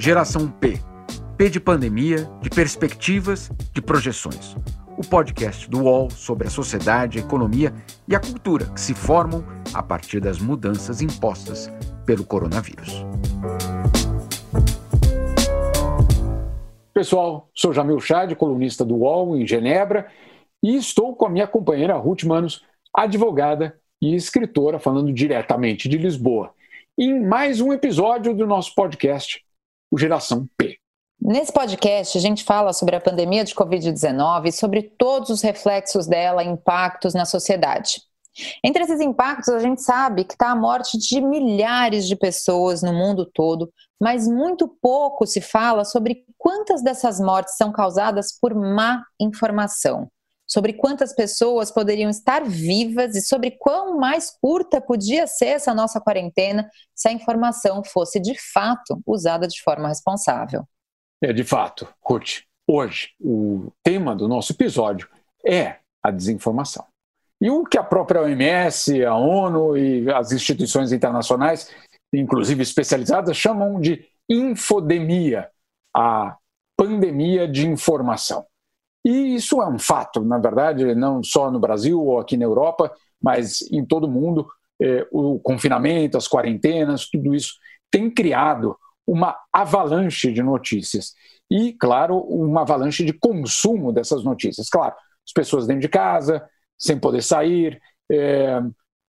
Geração P. P de pandemia, de perspectivas, de projeções. O podcast do UOL sobre a sociedade, a economia e a cultura que se formam a partir das mudanças impostas pelo coronavírus. Pessoal, sou Jamil Chad, colunista do UOL em Genebra, e estou com a minha companheira Ruth Manos, advogada e escritora, falando diretamente de Lisboa, em mais um episódio do nosso podcast o Geração P. Nesse podcast, a gente fala sobre a pandemia de Covid-19 e sobre todos os reflexos dela, impactos na sociedade. Entre esses impactos, a gente sabe que está a morte de milhares de pessoas no mundo todo, mas muito pouco se fala sobre quantas dessas mortes são causadas por má informação sobre quantas pessoas poderiam estar vivas e sobre quão mais curta podia ser essa nossa quarentena se a informação fosse de fato usada de forma responsável. É, de fato, Ruth, hoje o tema do nosso episódio é a desinformação. E o que a própria OMS, a ONU e as instituições internacionais, inclusive especializadas, chamam de infodemia, a pandemia de informação. E isso é um fato, na verdade, não só no Brasil ou aqui na Europa, mas em todo o mundo. Eh, o confinamento, as quarentenas, tudo isso tem criado uma avalanche de notícias. E, claro, uma avalanche de consumo dessas notícias. Claro, as pessoas dentro de casa, sem poder sair, eh,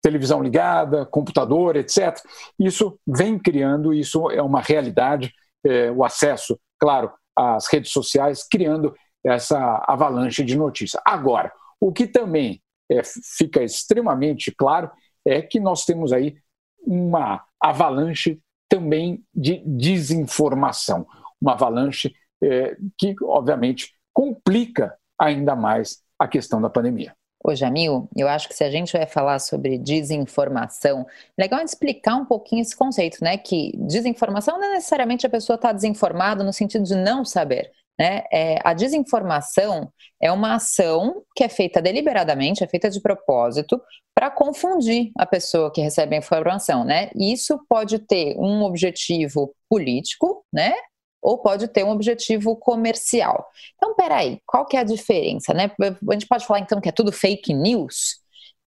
televisão ligada, computador, etc. Isso vem criando, isso é uma realidade, eh, o acesso, claro, às redes sociais, criando essa avalanche de notícias. Agora, o que também é, fica extremamente claro é que nós temos aí uma avalanche também de desinformação, uma avalanche é, que, obviamente, complica ainda mais a questão da pandemia. Ô Jamil, eu acho que se a gente vai falar sobre desinformação, legal explicar um pouquinho esse conceito, né? Que desinformação não é necessariamente a pessoa estar tá desinformada no sentido de não saber. Né? É, a desinformação é uma ação que é feita deliberadamente, é feita de propósito, para confundir a pessoa que recebe a informação. Né? Isso pode ter um objetivo político, né? ou pode ter um objetivo comercial. Então, peraí, qual que é a diferença? Né? A gente pode falar então que é tudo fake news?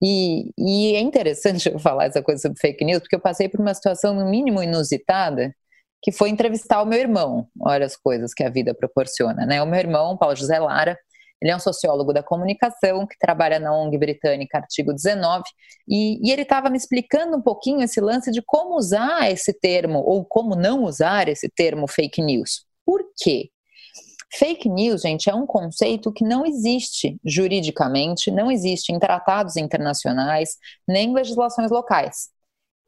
E, e é interessante eu falar essa coisa sobre fake news, porque eu passei por uma situação no mínimo inusitada, que foi entrevistar o meu irmão. Olha as coisas que a vida proporciona, né? O meu irmão, Paulo José Lara, ele é um sociólogo da comunicação que trabalha na ONG britânica Artigo 19 e, e ele estava me explicando um pouquinho esse lance de como usar esse termo ou como não usar esse termo fake news. Por quê? Fake news, gente, é um conceito que não existe juridicamente, não existe em tratados internacionais, nem em legislações locais.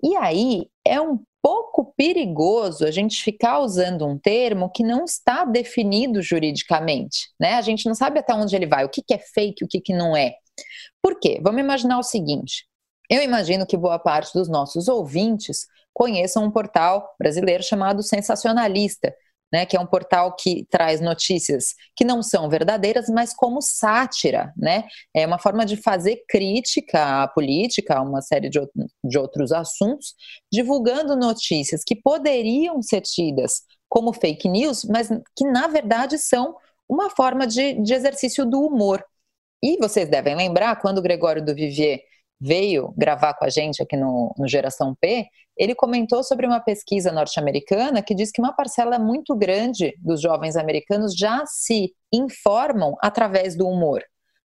E aí é um pouco perigoso a gente ficar usando um termo que não está definido juridicamente, né? A gente não sabe até onde ele vai, o que, é fake, o que não é. Por quê? Vamos imaginar o seguinte: eu imagino que boa parte dos nossos ouvintes conheçam um portal brasileiro chamado Sensacionalista, né, que é um portal que traz notícias que não são verdadeiras, mas como sátira, né? É uma forma de fazer crítica à política, a uma série de, de outros assuntos, divulgando notícias que poderiam ser tidas como fake news, mas que na verdade são uma forma de, de exercício do humor. E vocês devem lembrar quando o Gregório do Vivier veio gravar com a gente aqui no, no Geração P, ele comentou sobre uma pesquisa norte-americana que diz que uma parcela muito grande dos jovens americanos já se informam através do humor.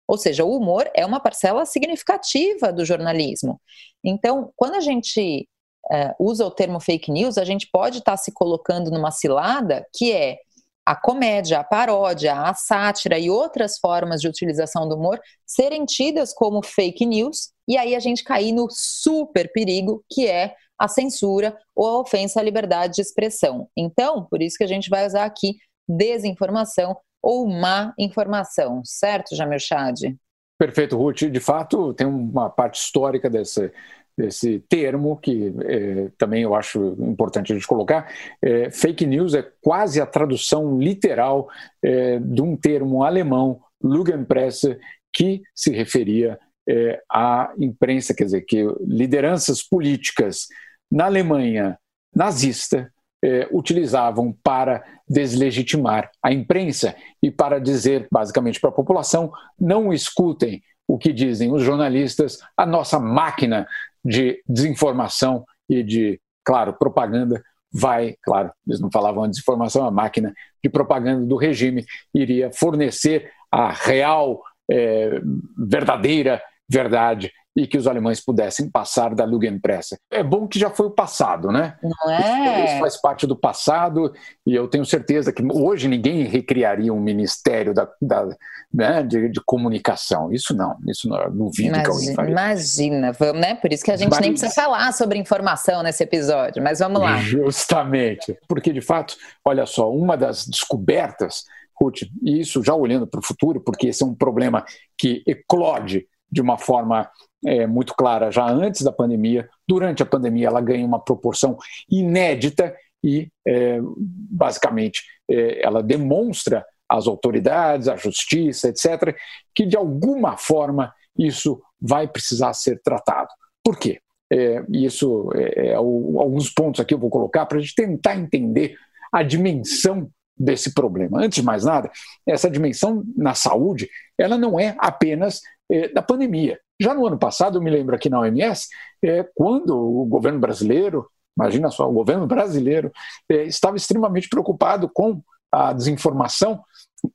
Ou seja, o humor é uma parcela significativa do jornalismo. Então, quando a gente uh, usa o termo fake news, a gente pode estar tá se colocando numa cilada que é a comédia, a paródia, a sátira e outras formas de utilização do humor serem tidas como fake news e aí a gente cair no super perigo que é a censura ou a ofensa à liberdade de expressão. Então, por isso que a gente vai usar aqui desinformação ou má informação, certo, Jamil Chad? Perfeito, Ruth. De fato, tem uma parte histórica desse, desse termo que é, também eu acho importante a gente colocar. É, fake news é quase a tradução literal é, de um termo alemão, Lügenpresse, que se referia é, à imprensa, quer dizer, que lideranças políticas na Alemanha nazista eh, utilizavam para deslegitimar a imprensa e para dizer, basicamente, para a população: não escutem o que dizem os jornalistas, a nossa máquina de desinformação e de, claro, propaganda vai, claro, eles não falavam desinformação, a máquina de propaganda do regime iria fornecer a real, é, verdadeira verdade e que os alemães pudessem passar da Lugenpresse. É bom que já foi o passado, né? Não é? Isso, faz parte do passado e eu tenho certeza que hoje ninguém recriaria um ministério da, da né, de, de, comunicação. Isso não, isso não duvido imagina, que alguém faria. Imagina, vamos, né? Por isso que a gente mas, nem precisa falar sobre informação nesse episódio, mas vamos lá. Justamente, porque de fato, olha só, uma das descobertas Ruth, e isso já olhando para o futuro, porque esse é um problema que eclode de uma forma é, muito clara já antes da pandemia. Durante a pandemia, ela ganha uma proporção inédita e, é, basicamente, é, ela demonstra às autoridades, à justiça, etc., que de alguma forma isso vai precisar ser tratado. Por quê? É, isso é, é alguns pontos aqui eu vou colocar para a gente tentar entender a dimensão desse problema. Antes de mais nada, essa dimensão na saúde, ela não é apenas é, da pandemia. Já no ano passado, eu me lembro aqui na OMS, é, quando o governo brasileiro, imagina só, o governo brasileiro é, estava extremamente preocupado com a desinformação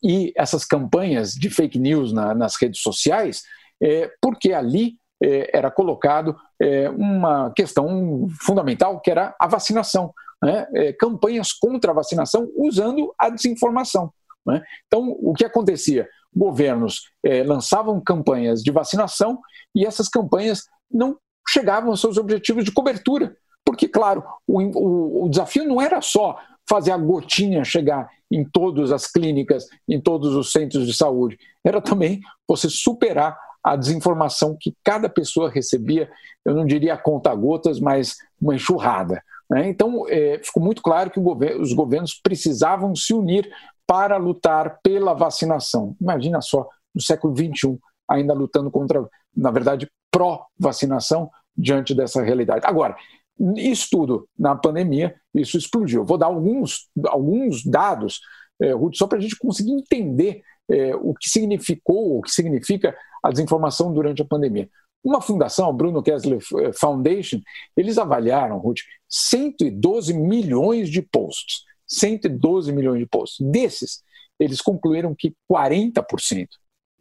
e essas campanhas de fake news na, nas redes sociais, porque ali era colocado uma questão fundamental, que era a vacinação. Né? Campanhas contra a vacinação usando a desinformação. Né? Então, o que acontecia? Governos é, lançavam campanhas de vacinação e essas campanhas não chegavam aos seus objetivos de cobertura. Porque, claro, o, o, o desafio não era só fazer a gotinha chegar em todas as clínicas, em todos os centros de saúde, era também você superar a desinformação que cada pessoa recebia, eu não diria conta-gotas, mas uma enxurrada. Né? Então, é, ficou muito claro que governo, os governos precisavam se unir para lutar pela vacinação. Imagina só, no século XXI, ainda lutando contra, na verdade, pró-vacinação diante dessa realidade. Agora, isso tudo na pandemia, isso explodiu. Vou dar alguns, alguns dados, é, Ruth, só para a gente conseguir entender é, o que significou, o que significa a desinformação durante a pandemia. Uma fundação, a Bruno Kessler Foundation, eles avaliaram, Ruth, 112 milhões de posts 112 milhões de posts. Desses, eles concluíram que 40%,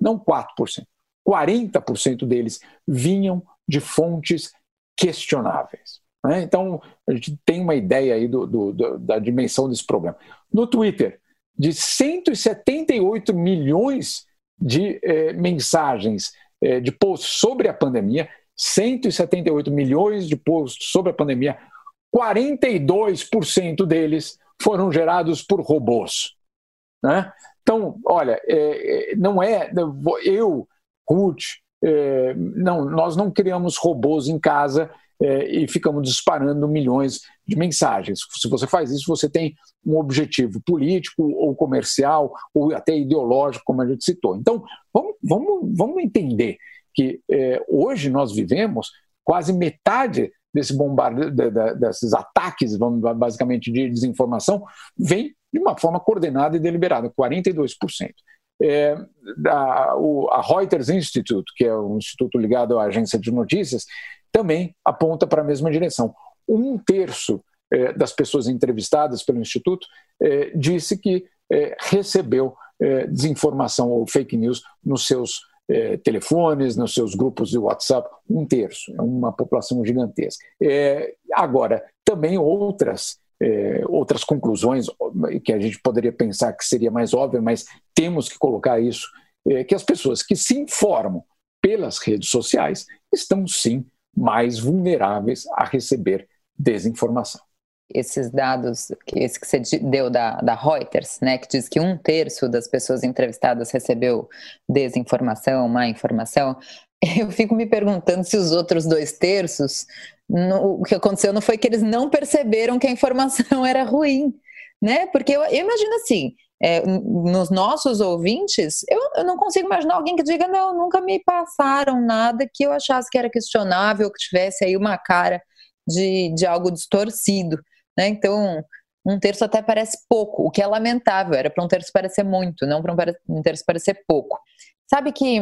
não 4%, 40% deles vinham de fontes questionáveis. Né? Então, a gente tem uma ideia aí do, do, do, da dimensão desse problema. No Twitter, de 178 milhões de eh, mensagens, eh, de posts sobre a pandemia, 178 milhões de posts sobre a pandemia, 42% deles foram gerados por robôs. Né? Então, olha, é, é não é eu, Ruth, é, não, nós não criamos robôs em casa é, e ficamos disparando milhões de mensagens. Se você faz isso, você tem um objetivo político ou comercial ou até ideológico, como a gente citou. Então, vamos, vamos, vamos entender que é, hoje nós vivemos quase metade desse bombardeio, desses ataques, vamos, basicamente, de desinformação, vem de uma forma coordenada e deliberada, 42%. É, a, o, a Reuters Institute, que é um instituto ligado à agência de notícias, também aponta para a mesma direção. Um terço é, das pessoas entrevistadas pelo Instituto é, disse que é, recebeu é, desinformação ou fake news nos seus é, telefones, nos seus grupos de WhatsApp, um terço, é uma população gigantesca. É, agora, também outras, é, outras conclusões que a gente poderia pensar que seria mais óbvio, mas temos que colocar isso, é, que as pessoas que se informam pelas redes sociais estão sim mais vulneráveis a receber desinformação esses dados, esse que você deu da, da Reuters, né, que diz que um terço das pessoas entrevistadas recebeu desinformação, má informação, eu fico me perguntando se os outros dois terços, no, o que aconteceu não foi que eles não perceberam que a informação era ruim, né? Porque eu, eu imagino assim, é, nos nossos ouvintes, eu, eu, não consigo imaginar alguém que diga, não, nunca me passaram nada que eu achasse que era questionável, que tivesse aí uma cara de, de algo distorcido. Né? Então, um terço até parece pouco, o que é lamentável, era para um terço parecer muito, não para um terço parecer pouco. Sabe que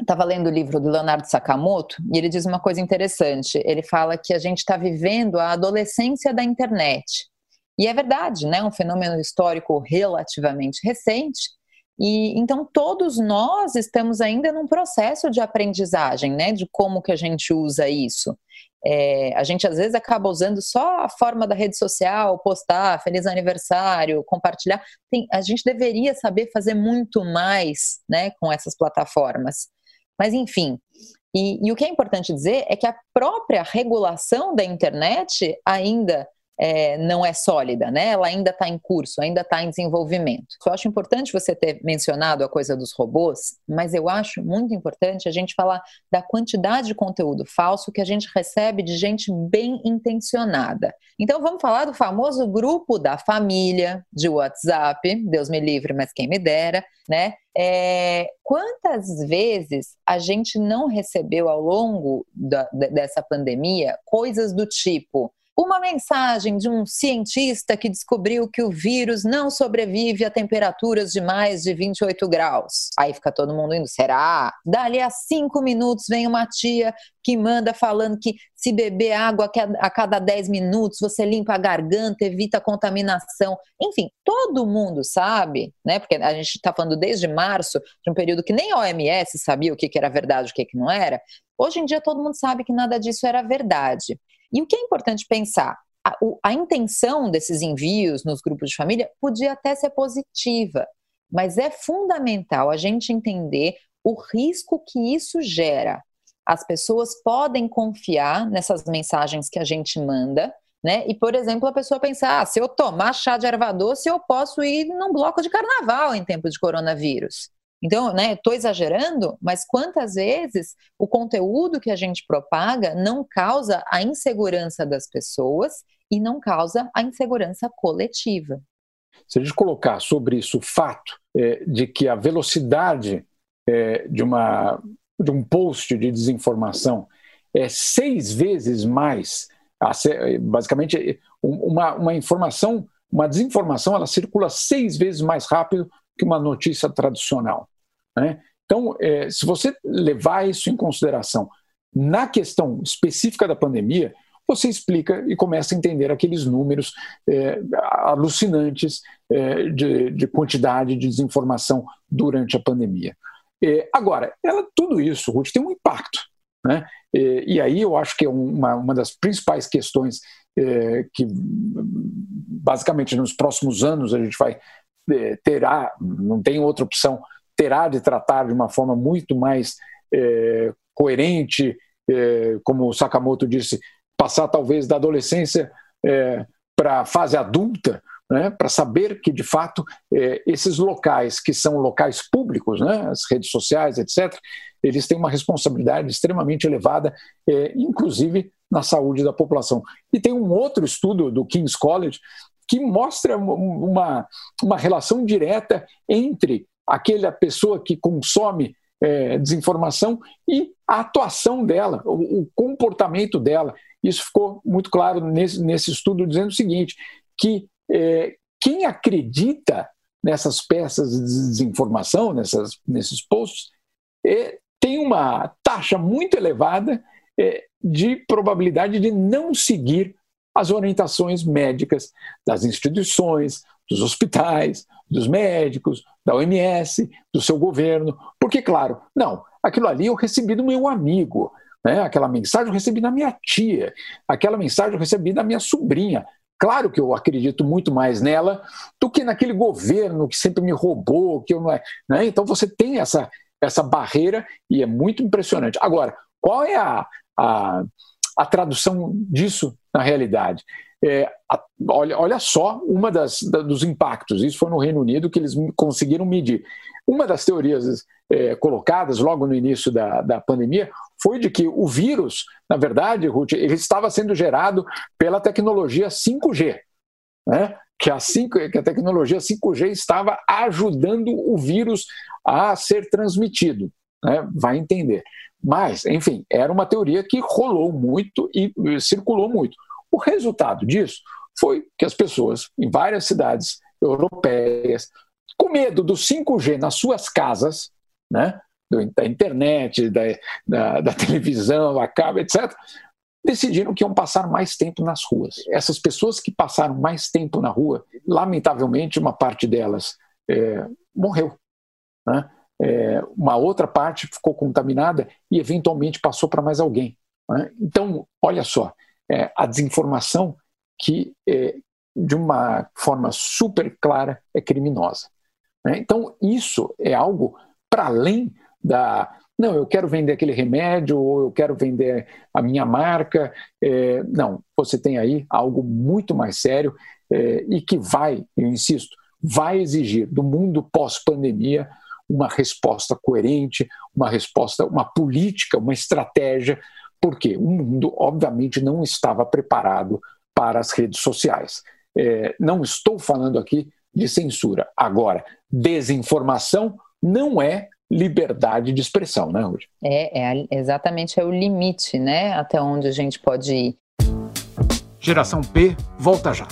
estava lendo o livro do Leonardo Sakamoto e ele diz uma coisa interessante. Ele fala que a gente está vivendo a adolescência da internet. E é verdade, né? Um fenômeno histórico relativamente recente. E então todos nós estamos ainda num processo de aprendizagem, né? De como que a gente usa isso. É, a gente às vezes acaba usando só a forma da rede social, postar feliz aniversário, compartilhar. Tem, a gente deveria saber fazer muito mais né, com essas plataformas. Mas, enfim, e, e o que é importante dizer é que a própria regulação da internet ainda é, não é sólida, né? Ela ainda está em curso, ainda está em desenvolvimento. Eu acho importante você ter mencionado a coisa dos robôs, mas eu acho muito importante a gente falar da quantidade de conteúdo falso que a gente recebe de gente bem intencionada. Então vamos falar do famoso grupo da família de WhatsApp, Deus me livre, mas quem me dera, né? É, quantas vezes a gente não recebeu ao longo da, dessa pandemia coisas do tipo uma mensagem de um cientista que descobriu que o vírus não sobrevive a temperaturas de mais de 28 graus. Aí fica todo mundo indo, será? Dali a cinco minutos vem uma tia que manda falando que se beber água a cada 10 minutos você limpa a garganta, evita a contaminação. Enfim, todo mundo sabe, né? Porque a gente está falando desde março, de um período que nem a OMS sabia o que, que era verdade e o que, que não era. Hoje em dia todo mundo sabe que nada disso era verdade. E o que é importante pensar? A, a intenção desses envios nos grupos de família podia até ser positiva, mas é fundamental a gente entender o risco que isso gera. As pessoas podem confiar nessas mensagens que a gente manda, né? E, por exemplo, a pessoa pensar: ah, se eu tomar chá de erva doce, eu posso ir num bloco de carnaval em tempo de coronavírus. Então, né, estou exagerando, mas quantas vezes o conteúdo que a gente propaga não causa a insegurança das pessoas e não causa a insegurança coletiva? Se a gente colocar sobre isso o fato é, de que a velocidade é, de, uma, de um post de desinformação é seis vezes mais, basicamente, uma, uma informação, uma desinformação, ela circula seis vezes mais rápido que uma notícia tradicional. Né? Então, é, se você levar isso em consideração na questão específica da pandemia, você explica e começa a entender aqueles números é, alucinantes é, de, de, quantidade de desinformação durante a pandemia. É, agora, ela, tudo isso, Ruth, tem um impacto. Né? É, e aí eu acho que é uma, uma das principais questões é, que, basicamente, nos próximos anos a gente vai terá, não tem outra opção terá de tratar de uma forma muito mais é, coerente, é, como o Sakamoto disse, passar talvez da adolescência é, para a fase adulta, né, para saber que, de fato, é, esses locais, que são locais públicos, né, as redes sociais, etc., eles têm uma responsabilidade extremamente elevada, é, inclusive na saúde da população. E tem um outro estudo do King's College que mostra uma, uma relação direta entre aquela pessoa que consome é, desinformação e a atuação dela, o, o, comportamento dela. Isso ficou muito claro nesse, nesse estudo, dizendo o seguinte: que é, quem acredita nessas peças de desinformação, nessas, nesses posts, é, tem uma taxa muito elevada é, de probabilidade de não seguir as orientações médicas das instituições, dos hospitais, dos médicos, da OMS, do seu governo. Porque, claro, não, aquilo ali eu recebi do meu amigo, né? aquela mensagem eu recebi da minha tia, aquela mensagem eu recebi da minha sobrinha. Claro que eu acredito muito mais nela do que naquele governo que sempre me roubou, que eu não é. Né? Então você tem essa, essa barreira e é muito impressionante. Agora, qual é a, a, a tradução disso na realidade? É, a, olha, olha só uma das da, dos impactos. Isso foi no Reino Unido que eles conseguiram medir. Uma das teorias é, colocadas logo no início da, da pandemia foi de que o vírus, na verdade, Ruth, ele estava sendo gerado pela tecnologia 5G, né? que, a 5, que a tecnologia 5G estava ajudando o vírus a ser transmitido. Né? Vai entender. Mas, enfim, era uma teoria que rolou muito e circulou muito. O resultado disso foi que as pessoas em várias cidades europeias, com medo do 5G nas suas casas, né, da internet, da, da, da televisão, cabo, etc., decidiram que iam passar mais tempo nas ruas. Essas pessoas que passaram mais tempo na rua, lamentavelmente, uma parte delas é, morreu. Né? É, uma outra parte ficou contaminada e, eventualmente, passou para mais alguém. Né? Então, olha só, é, a desinformação que, é, de uma forma super clara, é criminosa. Né? Então, isso é algo para além da. Não, eu quero vender aquele remédio, ou eu quero vender a minha marca. É, não, você tem aí algo muito mais sério é, e que vai, eu insisto, vai exigir do mundo pós-pandemia uma resposta coerente, uma resposta, uma política, uma estratégia, porque o mundo, obviamente, não estava preparado para as redes sociais. É, não estou falando aqui de censura. Agora, desinformação não é liberdade de expressão, né, Ruth? É, é, exatamente é o limite, né, até onde a gente pode ir. Geração P volta já.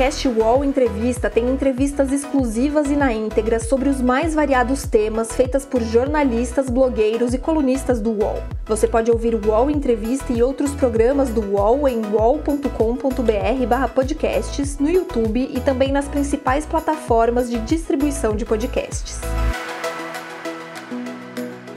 Podcast UOL Entrevista tem entrevistas exclusivas e na íntegra sobre os mais variados temas feitas por jornalistas, blogueiros e colunistas do UOL. Você pode ouvir o UOL Entrevista e outros programas do UOL em uol.com.br/podcasts, no YouTube e também nas principais plataformas de distribuição de podcasts.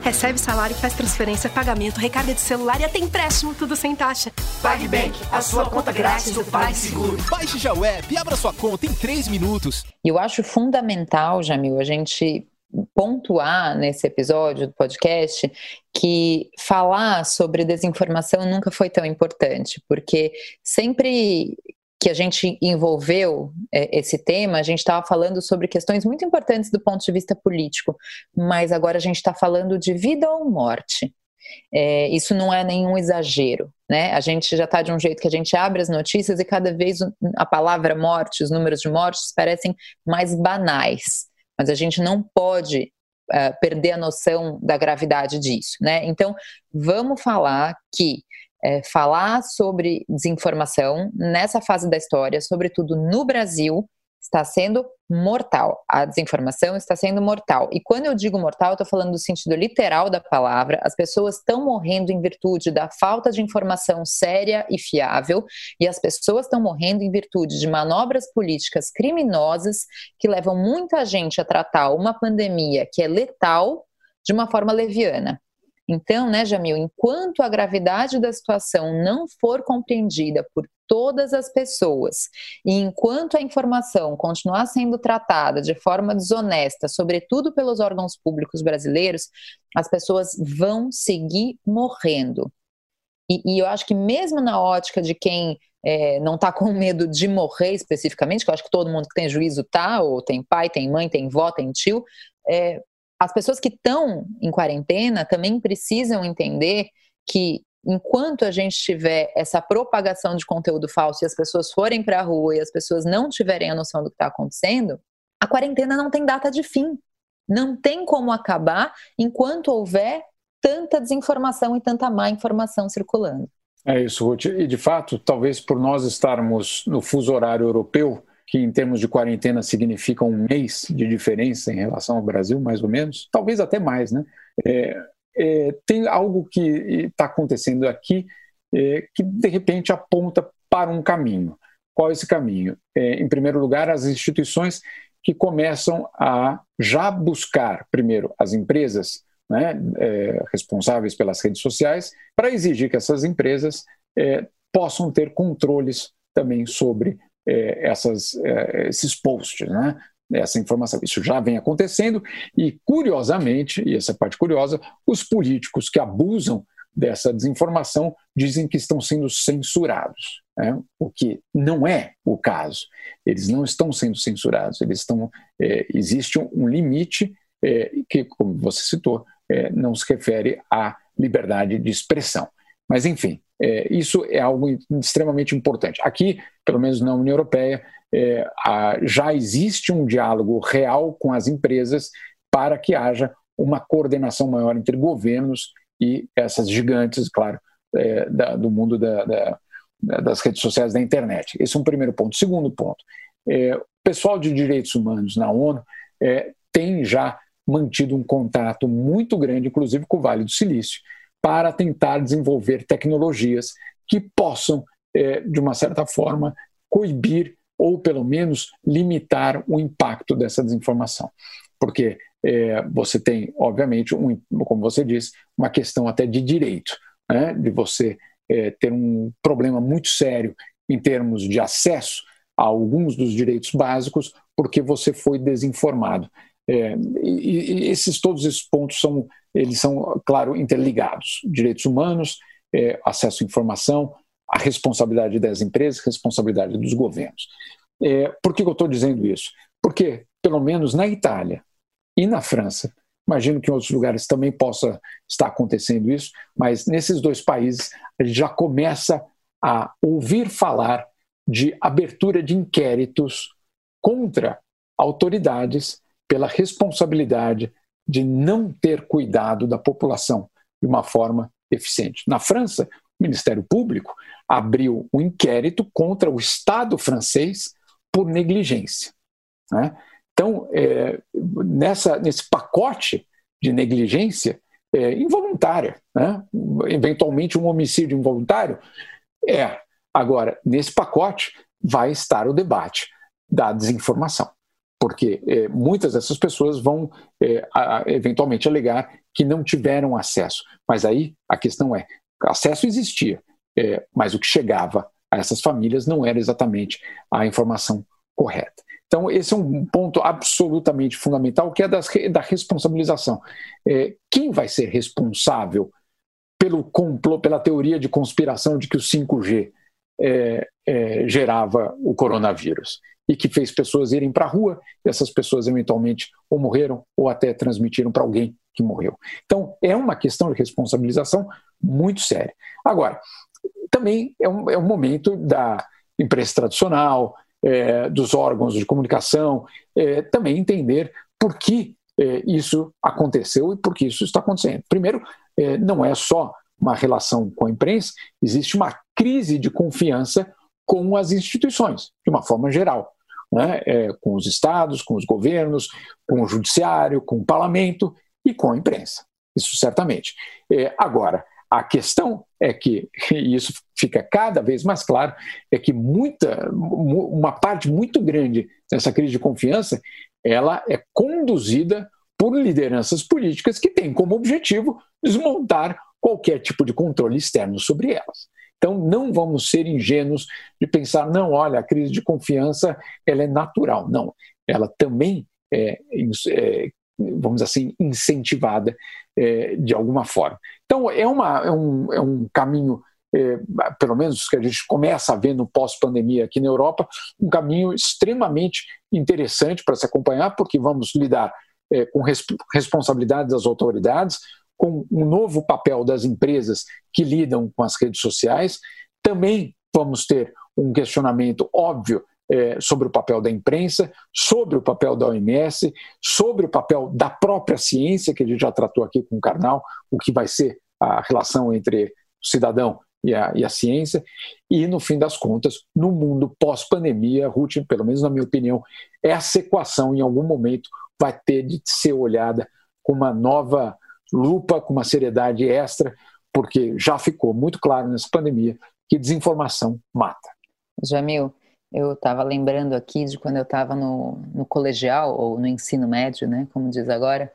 Recebe salário, faz transferência, pagamento, recarga de celular e até empréstimo, tudo sem taxa. PagBank, a sua conta grátis do PagSeguro. Baixe já o app e abra sua conta em 3 minutos. Eu acho fundamental, Jamil, a gente pontuar nesse episódio do podcast que falar sobre desinformação nunca foi tão importante, porque sempre que a gente envolveu é, esse tema, a gente estava falando sobre questões muito importantes do ponto de vista político, mas agora a gente está falando de vida ou morte. É, isso não é nenhum exagero, né? A gente já está de um jeito que a gente abre as notícias e cada vez a palavra morte, os números de mortes parecem mais banais, mas a gente não pode uh, perder a noção da gravidade disso, né? Então, vamos falar que é, falar sobre desinformação nessa fase da história, sobretudo no Brasil, está sendo mortal. A desinformação está sendo mortal. E quando eu digo mortal, eu estou falando do sentido literal da palavra. As pessoas estão morrendo em virtude da falta de informação séria e fiável, e as pessoas estão morrendo em virtude de manobras políticas criminosas que levam muita gente a tratar uma pandemia que é letal de uma forma leviana. Então, né, Jamil, enquanto a gravidade da situação não for compreendida por todas as pessoas e enquanto a informação continuar sendo tratada de forma desonesta, sobretudo pelos órgãos públicos brasileiros, as pessoas vão seguir morrendo. E, e eu acho que mesmo na ótica de quem é, não está com medo de morrer especificamente, que eu acho que todo mundo que tem juízo tá, ou tem pai, tem mãe, tem vó, tem tio, é, as pessoas que estão em quarentena também precisam entender que enquanto a gente tiver essa propagação de conteúdo falso e as pessoas forem para a rua e as pessoas não tiverem a noção do que está acontecendo, a quarentena não tem data de fim. Não tem como acabar enquanto houver tanta desinformação e tanta má informação circulando. É isso, Ruth. E de fato, talvez por nós estarmos no fuso horário europeu, que em termos de quarentena significa um mês de diferença em relação ao Brasil, mais ou menos, talvez até mais, né? É, é, tem algo que está acontecendo aqui é, que de repente aponta para um caminho. Qual é esse caminho? É, em primeiro lugar, as instituições que começam a já buscar, primeiro, as empresas né, é, responsáveis pelas redes sociais, para exigir que essas empresas é, possam ter controles também sobre essas, é, esses posts, né? essa informação. Isso já vem acontecendo e, curiosamente, e essa é a parte curiosa, os políticos que abusam dessa desinformação dizem que estão sendo censurados, né? o que não é o caso. Eles não estão sendo censurados, eles estão, é, existe um limite é, que, como você citou, é, não se refere à liberdade de expressão. Mas, enfim, é, isso é algo extremamente importante. Aqui, pelo menos na União Europeia, é, a, já existe um diálogo real com as empresas para que haja uma coordenação maior entre governos e essas gigantes, claro, é, da, do mundo da, da, das redes sociais da internet. Esse é um primeiro ponto. Segundo ponto, é, o pessoal de direitos humanos na ONU é, tem já mantido um contato muito grande, inclusive com o Vale do Silício, para tentar desenvolver tecnologias que possam, é, de uma certa forma, coibir ou pelo menos limitar o impacto dessa desinformação. Porque é, você tem, obviamente, um, como você disse, uma questão até de direito, né, de você é, ter um problema muito sério em termos de acesso a alguns dos direitos básicos, porque você foi desinformado. É, e, e, esses todos esses pontos são eles são claro interligados. Direitos humanos é, acesso à informação a responsabilidade das empresas responsabilidade dos governos. É, por que eu estou dizendo isso? Porque pelo menos na Itália e na França imagino que em outros lugares também possa estar acontecendo isso mas nesses dois países a gente já começa a ouvir falar de abertura de inquéritos contra autoridades pela responsabilidade de não ter cuidado da população de uma forma eficiente. Na França, o Ministério Público abriu um inquérito contra o Estado francês por negligência. Né? Então, é, nessa, nesse pacote de negligência é, involuntária, né? eventualmente um homicídio involuntário, é. Agora, nesse pacote vai estar o debate da desinformação porque é, muitas dessas pessoas vão é, a, eventualmente alegar que não tiveram acesso. Mas aí a questão é: acesso existia, é, mas o que chegava a essas famílias não era exatamente a informação correta. Então, esse é um ponto absolutamente fundamental, que é das, da responsabilização. É, quem vai ser responsável pelo complô, pela teoria de conspiração de que o 5G é, é, gerava o coronavírus? E que fez pessoas irem para a rua, essas pessoas eventualmente ou morreram ou até transmitiram para alguém que morreu. Então, é uma questão de responsabilização muito séria. Agora, também é um, é um momento da imprensa tradicional, é, dos órgãos de comunicação, é, também entender por que é, isso aconteceu e por que isso está acontecendo. Primeiro, é, não é só uma relação com a imprensa, existe uma crise de confiança com as instituições, de uma forma geral né, é, com os estados, com os governos, com o judiciário, com o parlamento e com a imprensa. Isso certamente. É, agora, a questão é que, e isso fica cada vez mais claro, é que muita, uma parte muito grande dessa crise de confiança ela é conduzida por lideranças políticas que têm como objetivo desmontar qualquer tipo de controle externo sobre elas. Então, não vamos ser ingênuos de pensar, não, olha, a crise de confiança ela é natural. Não, ela também é, é vamos dizer assim, incentivada é, de alguma forma. Então, é, uma, é, um, é um caminho, é, pelo menos que a gente começa a ver no pós-pandemia aqui na Europa, um caminho extremamente interessante para se acompanhar, porque vamos lidar é, com resp responsabilidades das autoridades, com um novo papel das empresas que lidam com as redes sociais. Também vamos ter um questionamento óbvio é, sobre o papel da imprensa, sobre o papel da OMS, sobre o papel da própria ciência, que a gente já tratou aqui com o Karnal, o que vai ser a relação entre o cidadão e a, e a ciência, e no fim das contas, no mundo pós-pandemia, Ruth, pelo menos na minha opinião, essa equação em algum momento vai ter de ser olhada com uma nova lupa, com uma seriedade extra, porque já ficou muito claro nessa pandemia que desinformação mata. Jamil, eu estava lembrando aqui de quando eu estava no, no colegial, ou no ensino médio, né, como diz agora,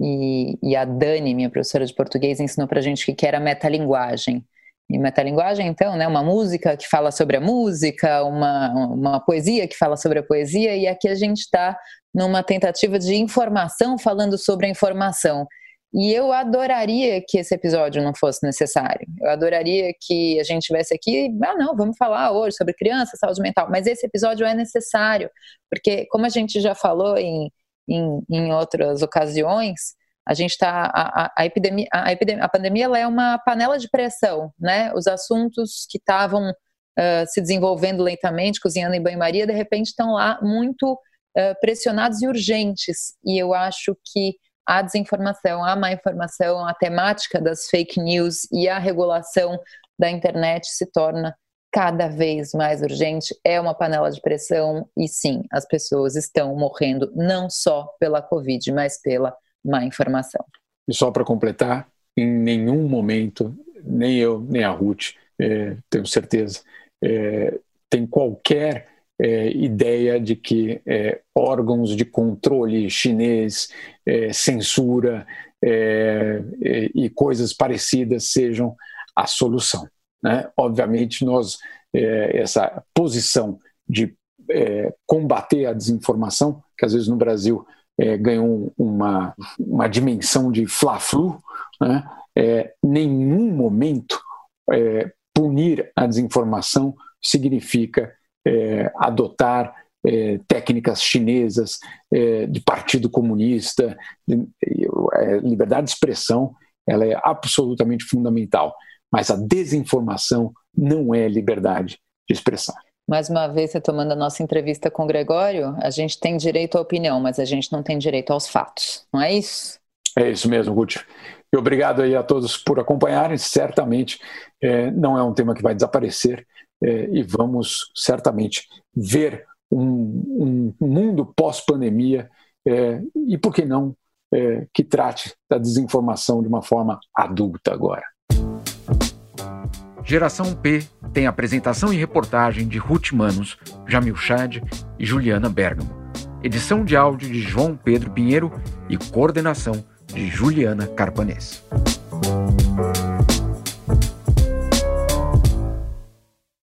e, e a Dani, minha professora de português, ensinou para a gente o que era metalinguagem. E metalinguagem, então, né, uma música que fala sobre a música, uma, uma poesia que fala sobre a poesia, e aqui a gente está numa tentativa de informação falando sobre a informação. E eu adoraria que esse episódio não fosse necessário. Eu adoraria que a gente tivesse aqui, ah, não, vamos falar hoje sobre criança, saúde mental. Mas esse episódio é necessário, porque, como a gente já falou em, em, em outras ocasiões, a gente está. A, a, a, epidemia, a pandemia ela é uma panela de pressão, né? Os assuntos que estavam uh, se desenvolvendo lentamente, cozinhando em banho-maria, de repente estão lá muito uh, pressionados e urgentes. E eu acho que a desinformação, a má informação, a temática das fake news e a regulação da internet se torna cada vez mais urgente, é uma panela de pressão e sim, as pessoas estão morrendo não só pela Covid, mas pela má informação. E só para completar, em nenhum momento, nem eu, nem a Ruth, é, tenho certeza, é, tem qualquer é, ideia de que é, órgãos de controle chinês, é, censura é, e coisas parecidas sejam a solução. Né? Obviamente, nós é, essa posição de é, combater a desinformação, que às vezes no Brasil é, ganhou uma, uma dimensão de fla-flu, né? É, nenhum momento é, punir a desinformação significa é, adotar técnicas chinesas de Partido Comunista, de, liberdade de expressão, ela é absolutamente fundamental. Mas a desinformação não é liberdade de expressão. Mais uma vez, retomando a nossa entrevista com o Gregório, a gente tem direito à opinião, mas a gente não tem direito aos fatos, não é isso? É isso mesmo, Ruth. E obrigado aí a todos por acompanharem. Certamente é, não é um tema que vai desaparecer é, e vamos certamente ver um, um mundo pós-pandemia é, e, por que não, é, que trate da desinformação de uma forma adulta agora. Geração P tem apresentação e reportagem de Ruth Manos, Jamil Chad e Juliana Bergamo. Edição de áudio de João Pedro Pinheiro e coordenação de Juliana Carpanês.